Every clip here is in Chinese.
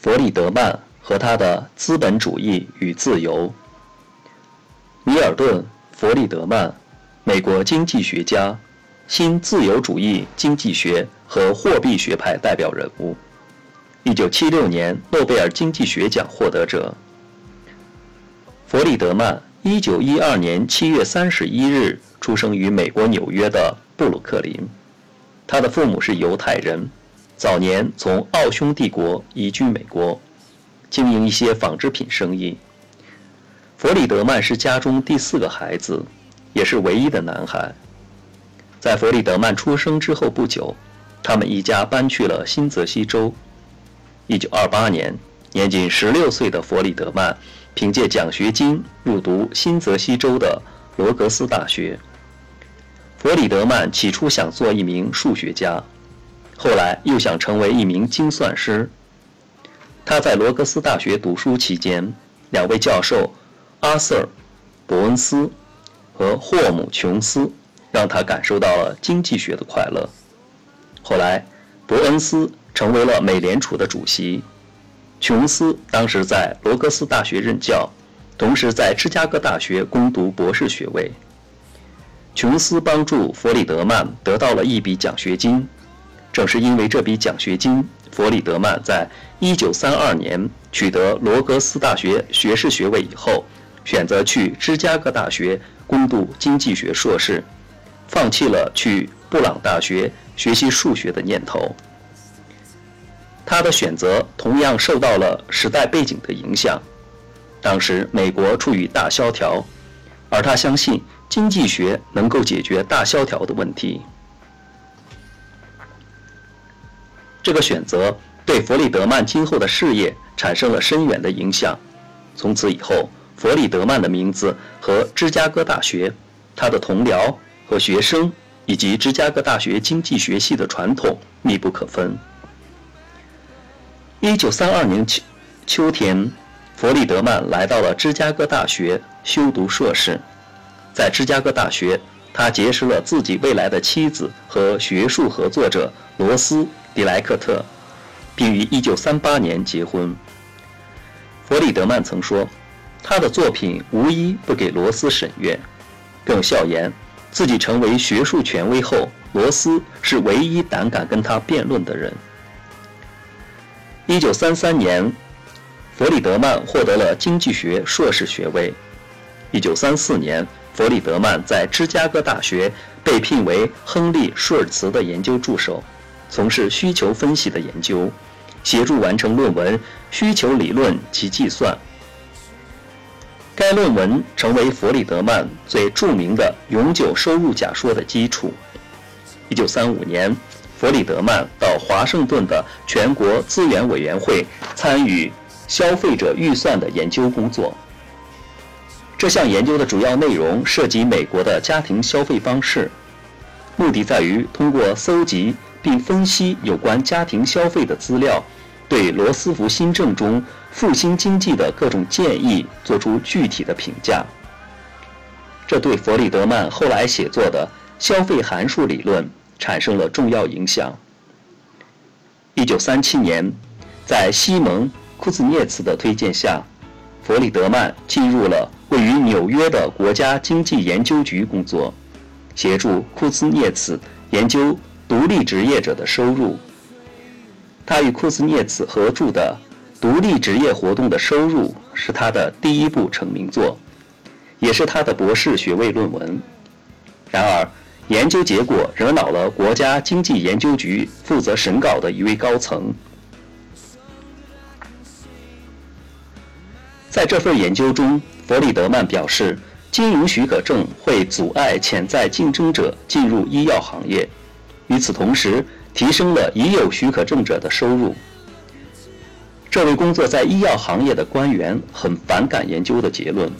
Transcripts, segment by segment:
弗里德曼和他的资本主义与自由。米尔顿·弗里德曼，美国经济学家，新自由主义经济学和货币学派代表人物。1976年诺贝尔经济学奖获得者。弗里德曼，1912年7月31日出生于美国纽约的布鲁克林，他的父母是犹太人。早年从奥匈帝国移居美国，经营一些纺织品生意。弗里德曼是家中第四个孩子，也是唯一的男孩。在弗里德曼出生之后不久，他们一家搬去了新泽西州。1928年，年仅16岁的弗里德曼凭借奖学金入读新泽西州的罗格斯大学。弗里德曼起初想做一名数学家。后来又想成为一名精算师。他在罗格斯大学读书期间，两位教授阿瑟伯恩斯和霍姆琼斯让他感受到了经济学的快乐。后来，伯恩斯成为了美联储的主席，琼斯当时在罗格斯大学任教，同时在芝加哥大学攻读博士学位。琼斯帮助弗里德曼得到了一笔奖学金。正是因为这笔奖学金，弗里德曼在1932年取得罗格斯大学学士学位以后，选择去芝加哥大学攻读经济学硕士，放弃了去布朗大学学习数学的念头。他的选择同样受到了时代背景的影响。当时美国处于大萧条，而他相信经济学能够解决大萧条的问题。这个选择对弗里德曼今后的事业产生了深远的影响。从此以后，弗里德曼的名字和芝加哥大学、他的同僚和学生以及芝加哥大学经济学系的传统密不可分。一九三二年秋秋天，弗里德曼来到了芝加哥大学修读硕士。在芝加哥大学，他结识了自己未来的妻子和学术合作者罗斯。迪莱克特，并于1938年结婚。弗里德曼曾说：“他的作品无一不给罗斯审阅。”更笑言，自己成为学术权威后，罗斯是唯一胆敢跟他辩论的人。1933年，弗里德曼获得了经济学硕士学位。1934年，弗里德曼在芝加哥大学被聘为亨利·舒尔茨的研究助手。从事需求分析的研究，协助完成论文《需求理论及计算》。该论文成为弗里德曼最著名的永久收入假说的基础。1935年，弗里德曼到华盛顿的全国资源委员会参与消费者预算的研究工作。这项研究的主要内容涉及美国的家庭消费方式，目的在于通过搜集。并分析有关家庭消费的资料，对罗斯福新政中复兴经济的各种建议作出具体的评价。这对弗里德曼后来写作的消费函数理论产生了重要影响。一九三七年，在西蒙·库兹涅茨的推荐下，弗里德曼进入了位于纽约的国家经济研究局工作，协助库兹涅茨研究。独立职业者的收入。他与库兹涅茨合著的《独立职业活动的收入》是他的第一部成名作，也是他的博士学位论文。然而，研究结果惹恼了国家经济研究局负责审稿的一位高层。在这份研究中，弗里德曼表示，经营许可证会阻碍潜在竞争者进入医药行业。与此同时，提升了已有许可证者的收入。这位工作在医药行业的官员很反感研究的结论，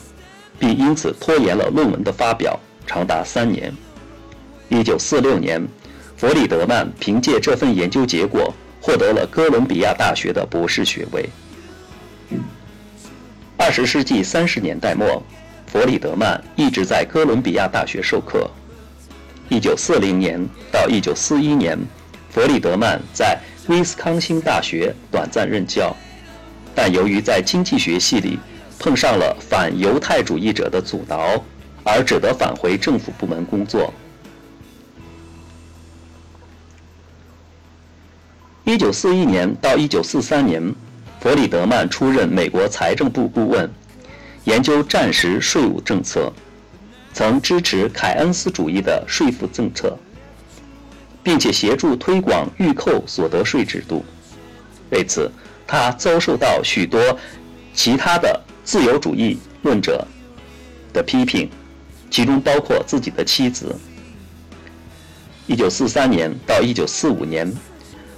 并因此拖延了论文的发表，长达三年。1946年，弗里德曼凭借这份研究结果获得了哥伦比亚大学的博士学位。20世纪30年代末，弗里德曼一直在哥伦比亚大学授课。一九四零年到一九四一年，弗里德曼在威斯康星大学短暂任教。但由于在经济学系里碰上了反犹太主义者的阻挠，而只得返回政府部门工作。一九四一年到一九四三年，弗里德曼出任美国财政部顾问，研究战时税务政策，曾支持凯恩斯主义的税负政策，并且协助推广预扣所得税制度。为此，他遭受到许多其他的自由主义论者的批评，其中包括自己的妻子。一九四三年到一九四五年，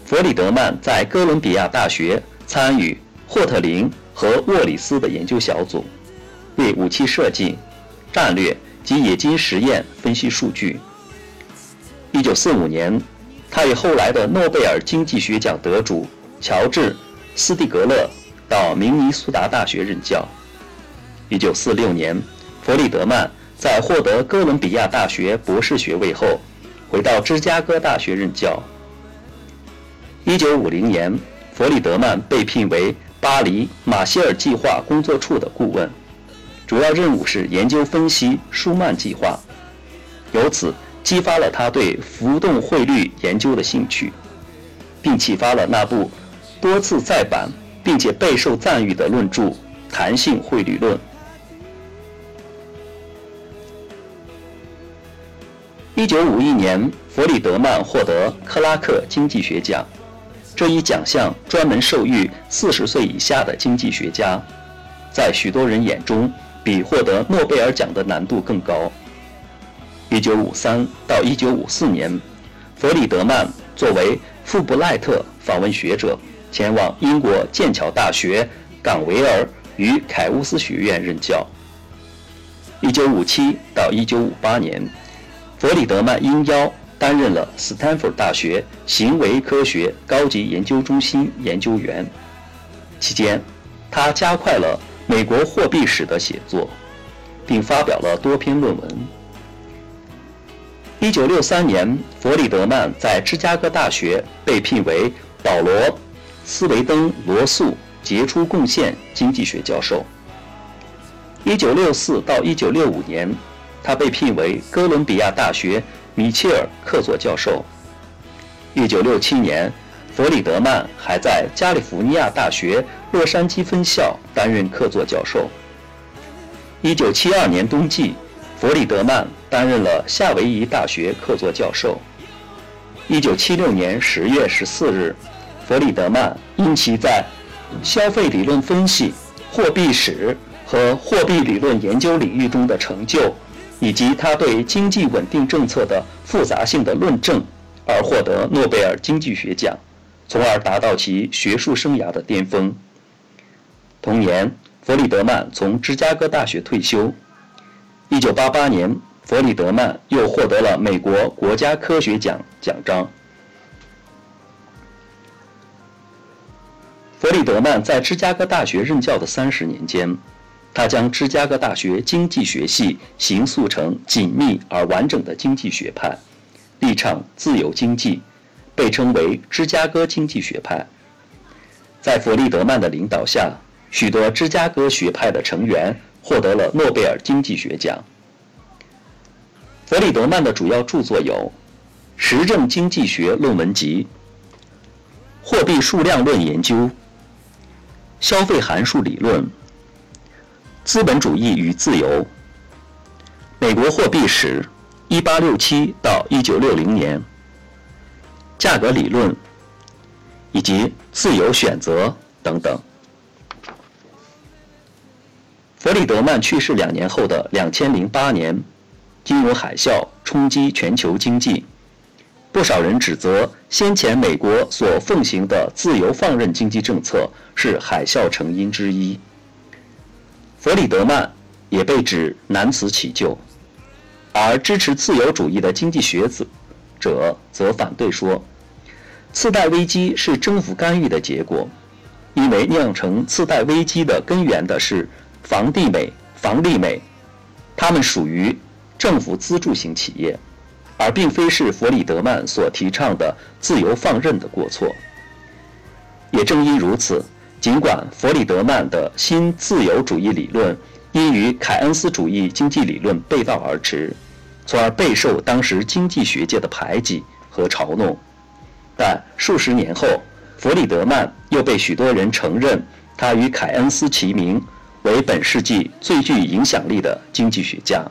弗里德曼在哥伦比亚大学参与霍特林和沃里斯的研究小组，为武器设计、战略及冶金实验分析数据。一九四五年，他与后来的诺贝尔经济学奖得主。乔治·斯蒂格勒到明尼苏达大学任教。1946年，弗里德曼在获得哥伦比亚大学博士学位后，回到芝加哥大学任教。1950年，弗里德曼被聘为巴黎马歇尔计划工作处的顾问，主要任务是研究分析舒曼计划，由此激发了他对浮动汇率研究的兴趣，并启发了那部。多次再版并且备受赞誉的论著《弹性汇率论》。一九五一年，弗里德曼获得克拉克经济学奖，这一奖项专门授予四十岁以下的经济学家，在许多人眼中比获得诺贝尔奖的难度更高。一九五三到一九五四年，弗里德曼作为富布赖特访问学者。前往英国剑桥大学冈维尔与凯乌斯学院任教。1957到1958年，弗里德曼应邀担任了斯坦福大学行为科学高级研究中心研究员。期间，他加快了美国货币史的写作，并发表了多篇论文。1963年，弗里德曼在芝加哥大学被聘为保罗。斯维登罗素杰出贡献经济学教授。1964到1965年，他被聘为哥伦比亚大学米切尔客座教授。1967年，弗里德曼还在加利福尼亚大学洛杉矶分校担任客座教授。1972年冬季，弗里德曼担任了夏威夷大学客座教授。1976年10月14日。弗里德曼因其在消费理论分析、货币史和货币理论研究领域中的成就，以及他对经济稳定政策的复杂性的论证，而获得诺贝尔经济学奖，从而达到其学术生涯的巅峰。同年，弗里德曼从芝加哥大学退休。1988年，弗里德曼又获得了美国国家科学奖奖章。弗里德曼在芝加哥大学任教的三十年间，他将芝加哥大学经济学系形塑成紧密而完整的经济学派，力倡自由经济，被称为芝加哥经济学派。在弗里德曼的领导下，许多芝加哥学派的成员获得了诺贝尔经济学奖。弗里德曼的主要著作有《实证经济学论文集》《货币数量论研究》。消费函数理论、资本主义与自由、美国货币史（一八六七到一九六零年）、价格理论以及自由选择等等。弗里德曼去世两年后的两千零八年，金融海啸冲击全球经济。不少人指责先前美国所奉行的自由放任经济政策是海啸成因之一。弗里德曼也被指难辞其咎，而支持自由主义的经济学子者则反对说，次贷危机是政府干预的结果，因为酿成次贷危机的根源的是房地美、房利美，它们属于政府资助型企业。而并非是弗里德曼所提倡的自由放任的过错。也正因如此，尽管弗里德曼的新自由主义理论因与凯恩斯主义经济理论背道而驰，从而备受当时经济学界的排挤和嘲弄，但数十年后，弗里德曼又被许多人承认他与凯恩斯齐名，为本世纪最具影响力的经济学家。